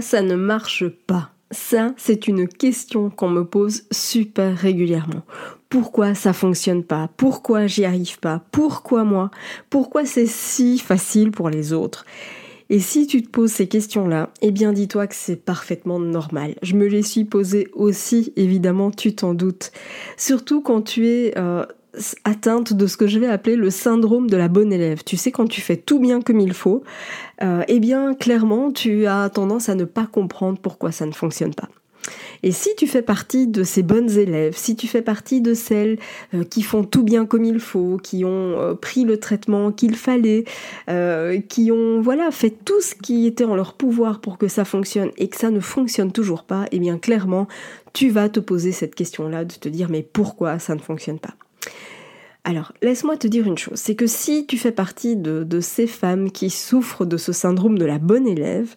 Ça ne marche pas Ça, c'est une question qu'on me pose super régulièrement. Pourquoi ça fonctionne pas? Pourquoi j'y arrive pas? Pourquoi moi? Pourquoi c'est si facile pour les autres? Et si tu te poses ces questions-là, eh bien dis-toi que c'est parfaitement normal. Je me les suis posées aussi, évidemment, tu t'en doutes. Surtout quand tu es euh, atteinte de ce que je vais appeler le syndrome de la bonne élève. Tu sais, quand tu fais tout bien comme il faut, euh, eh bien, clairement, tu as tendance à ne pas comprendre pourquoi ça ne fonctionne pas. Et si tu fais partie de ces bonnes élèves, si tu fais partie de celles euh, qui font tout bien comme il faut, qui ont euh, pris le traitement qu'il fallait, qui ont voilà fait tout ce qui était en leur pouvoir pour que ça fonctionne et que ça ne fonctionne toujours pas, eh bien clairement, tu vas te poser cette question-là de te dire mais pourquoi ça ne fonctionne pas? Alors, laisse-moi te dire une chose, c'est que si tu fais partie de, ces femmes qui souffrent de ce syndrome de la bonne élève,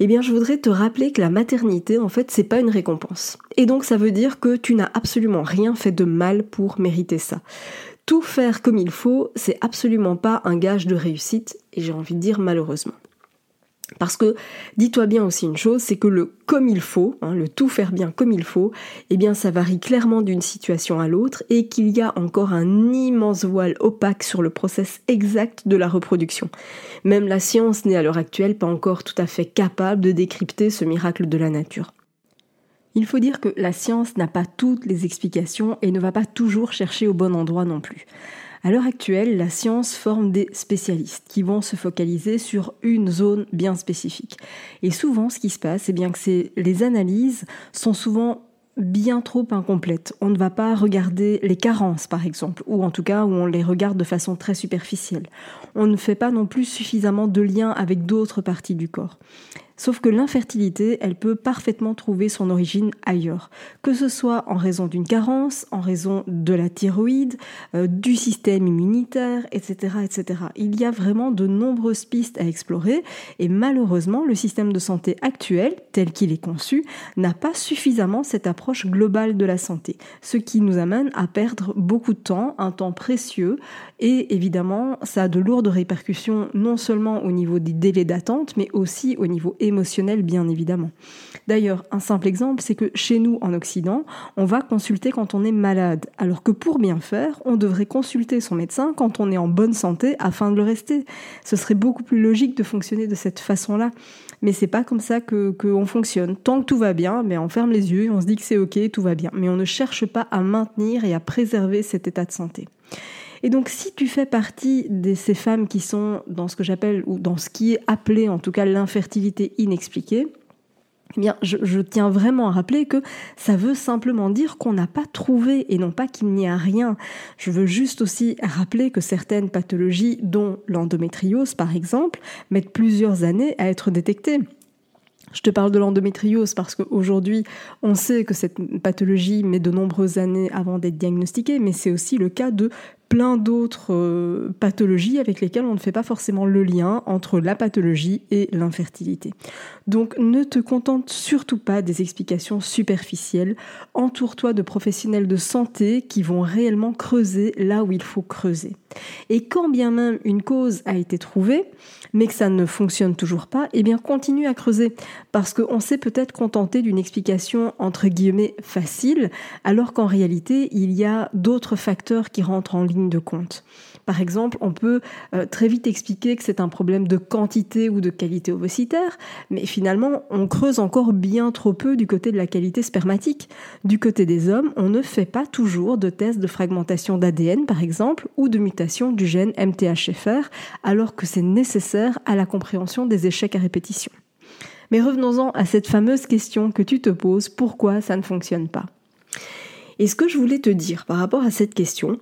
eh bien, je voudrais te rappeler que la maternité, en fait, c'est pas une récompense. Et donc, ça veut dire que tu n'as absolument rien fait de mal pour mériter ça. Tout faire comme il faut, c'est absolument pas un gage de réussite, et j'ai envie de dire malheureusement. Parce que dis-toi bien aussi une chose, c'est que le comme il faut, hein, le tout faire bien comme il faut, eh bien ça varie clairement d'une situation à l'autre et qu'il y a encore un immense voile opaque sur le process exact de la reproduction. Même la science n'est à l'heure actuelle pas encore tout à fait capable de décrypter ce miracle de la nature. Il faut dire que la science n'a pas toutes les explications et ne va pas toujours chercher au bon endroit non plus. À l'heure actuelle, la science forme des spécialistes qui vont se focaliser sur une zone bien spécifique. Et souvent, ce qui se passe, c'est bien que les analyses sont souvent bien trop incomplètes. On ne va pas regarder les carences, par exemple, ou en tout cas on les regarde de façon très superficielle. On ne fait pas non plus suffisamment de liens avec d'autres parties du corps. Sauf que l'infertilité, elle peut parfaitement trouver son origine ailleurs, que ce soit en raison d'une carence, en raison de la thyroïde, euh, du système immunitaire, etc., etc. Il y a vraiment de nombreuses pistes à explorer et malheureusement, le système de santé actuel, tel qu'il est conçu, n'a pas suffisamment cette approche globale de la santé, ce qui nous amène à perdre beaucoup de temps, un temps précieux et évidemment, ça a de lourdes répercussions non seulement au niveau des délais d'attente, mais aussi au niveau émotionnel émotionnel, bien évidemment. D'ailleurs, un simple exemple, c'est que chez nous, en Occident, on va consulter quand on est malade, alors que pour bien faire, on devrait consulter son médecin quand on est en bonne santé afin de le rester. Ce serait beaucoup plus logique de fonctionner de cette façon-là. Mais c'est pas comme ça que qu'on fonctionne. Tant que tout va bien, mais on ferme les yeux et on se dit que c'est ok, tout va bien. Mais on ne cherche pas à maintenir et à préserver cet état de santé. Et donc, si tu fais partie de ces femmes qui sont dans ce que j'appelle, ou dans ce qui est appelé en tout cas l'infertilité inexpliquée, eh bien, je, tiens vraiment à rappeler que ça veut simplement dire qu'on n'a pas trouvé et non pas qu'il n'y a rien. Je veux juste aussi rappeler que certaines pathologies, dont l'endométriose par exemple, mettent plusieurs années à être détectées. Je te parle de l'endométriose parce qu'aujourd'hui, on sait que cette pathologie met de nombreuses années avant d'être diagnostiquée, mais c'est aussi le cas de plein d'autres euh, pathologies avec lesquelles on ne fait pas forcément le lien entre la pathologie et l'infertilité. Donc ne te contente surtout pas des explications superficielles, entoure-toi de professionnels de santé qui vont réellement creuser là où il faut creuser. Et quand bien même une cause a été trouvée, mais que ça ne fonctionne toujours pas, eh bien continue à creuser parce qu'on s'est peut-être contenté d'une explication entre guillemets facile, alors qu'en réalité il y a d'autres facteurs qui rentrent en ligne de compte. Par exemple, on peut euh, très vite expliquer que c'est un problème de quantité ou de qualité ovocitaire, mais finalement, on creuse encore bien trop peu du côté de la qualité spermatique. Du côté des hommes, on ne fait pas toujours de tests de fragmentation d'ADN, par exemple, ou de mutation du gène MTHFR, alors que c'est nécessaire à la compréhension des échecs à répétition. Mais revenons-en à cette fameuse question que tu te poses, pourquoi ça ne fonctionne pas? Et ce que je voulais te dire par rapport à cette question,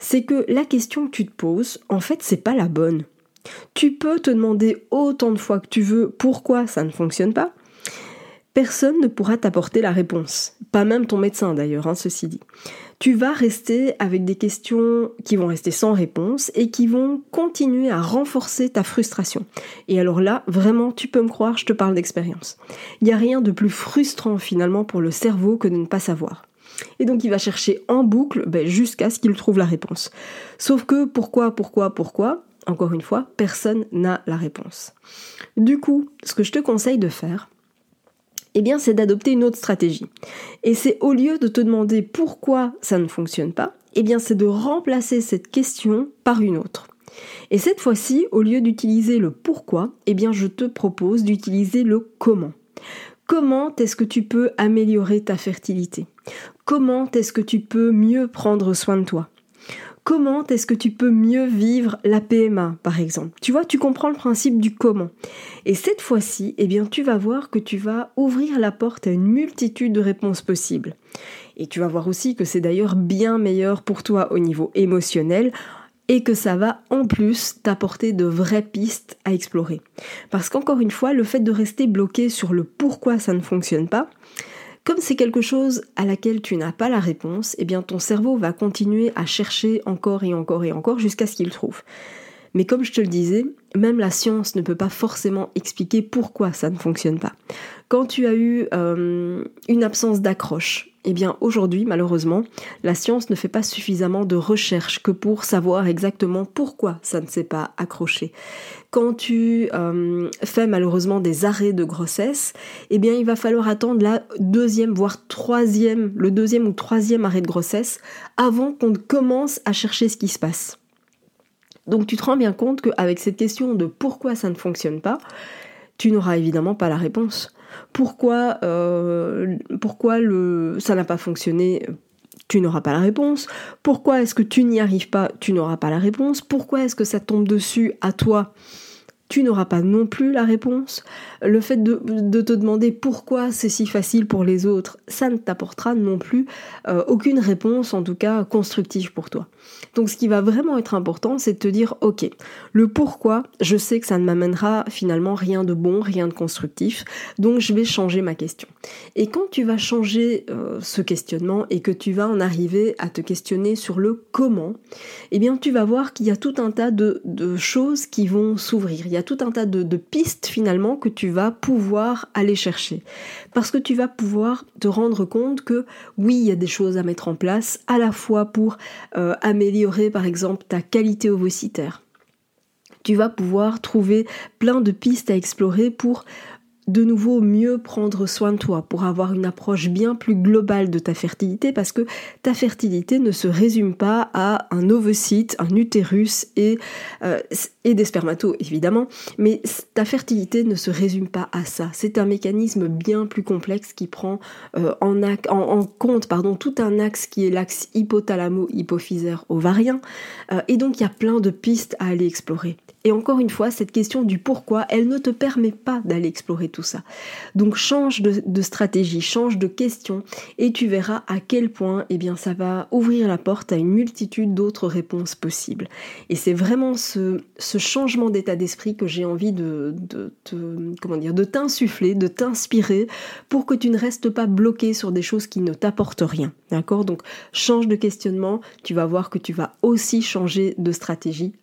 c'est que la question que tu te poses, en fait, c'est pas la bonne. Tu peux te demander autant de fois que tu veux pourquoi ça ne fonctionne pas. Personne ne pourra t'apporter la réponse. Pas même ton médecin d'ailleurs, hein, ceci dit. Tu vas rester avec des questions qui vont rester sans réponse et qui vont continuer à renforcer ta frustration. Et alors là, vraiment, tu peux me croire, je te parle d'expérience. Il n'y a rien de plus frustrant finalement pour le cerveau que de ne pas savoir. Et donc il va chercher en boucle ben, jusqu'à ce qu'il trouve la réponse. Sauf que pourquoi, pourquoi, pourquoi? Encore une fois, personne n'a la réponse. Du coup, ce que je te conseille de faire, eh bien, c'est d'adopter une autre stratégie. Et c'est au lieu de te demander pourquoi ça ne fonctionne pas, eh bien, c'est de remplacer cette question par une autre. Et cette fois-ci, au lieu d'utiliser le pourquoi, eh bien, je te propose d'utiliser le comment. Comment est-ce que tu peux améliorer ta fertilité? Comment est-ce que tu peux mieux prendre soin de toi? Comment est-ce que tu peux mieux vivre la PMA, par exemple? Tu vois, tu comprends le principe du comment. Et cette fois-ci, eh bien, tu vas voir que tu vas ouvrir la porte à une multitude de réponses possibles. Et tu vas voir aussi que c'est d'ailleurs bien meilleur pour toi au niveau émotionnel et que ça va en plus t'apporter de vraies pistes à explorer. Parce qu'encore une fois, le fait de rester bloqué sur le pourquoi ça ne fonctionne pas, comme c'est quelque chose à laquelle tu n'as pas la réponse, eh bien ton cerveau va continuer à chercher encore et encore et encore jusqu'à ce qu'il trouve. Mais comme je te le disais, même la science ne peut pas forcément expliquer pourquoi ça ne fonctionne pas. Quand tu as eu euh, une absence d'accroche, eh bien aujourd'hui, malheureusement, la science ne fait pas suffisamment de recherches que pour savoir exactement pourquoi ça ne s'est pas accroché. Quand tu euh, fais malheureusement des arrêts de grossesse, eh bien il va falloir attendre la deuxième, voire troisième, le deuxième ou troisième arrêt de grossesse avant qu'on commence à chercher ce qui se passe. Donc tu te rends bien compte qu'avec cette question de pourquoi ça ne fonctionne pas, tu n'auras évidemment pas la réponse. Pourquoi, euh, pourquoi ça n'a pas fonctionné tu n'auras pas la réponse. Pourquoi est-ce que tu n'y arrives pas Tu n'auras pas la réponse. Pourquoi est-ce que ça tombe dessus à toi tu n'auras pas non plus la réponse. Le fait de, te demander pourquoi c'est si facile pour les autres, ça ne t'apportera non plus euh, aucune réponse, en tout cas constructive pour toi. Donc ce qui va vraiment être important, c'est de te dire, ok, le pourquoi, je sais que ça ne m'amènera finalement rien de bon, rien de constructif, donc je vais changer ma question. Et quand tu vas changer euh, ce questionnement et que tu vas en arriver à te questionner sur le comment, eh bien tu vas voir qu'il y a tout un tas de, de choses qui vont s'ouvrir a tout un tas de, pistes finalement que tu vas pouvoir aller chercher. Parce que tu vas pouvoir te rendre compte que oui, il y a des choses à mettre en place, à la fois pour euh, améliorer par exemple ta qualité ovocitaire. Tu vas pouvoir trouver plein de pistes à explorer pour de nouveau mieux prendre soin de toi, pour avoir une approche bien plus globale de ta fertilité, parce que ta fertilité ne se résume pas à un ovocyte, un utérus et, euh, des spermatos évidemment, mais ta fertilité ne se résume pas à ça. C'est un mécanisme bien plus complexe qui prend euh, en, compte tout un axe qui est l'axe hypothalamo-hypophysaire ovarien, euh, et donc il y a plein de pistes à aller explorer. Et encore une fois, cette question du pourquoi, elle ne te permet pas d'aller explorer tout ça. Donc change de, stratégie, change de question, et tu verras à quel point eh bien, ça va ouvrir la porte à une multitude d'autres réponses possibles. Et c'est vraiment ce, changement d'état d'esprit que j'ai envie de, de, t'insuffler, de t'inspirer, pour que tu ne restes pas bloqué sur des choses qui ne t'apportent rien. D'accord? Donc change de questionnement, tu vas voir que tu vas aussi changer de stratégie,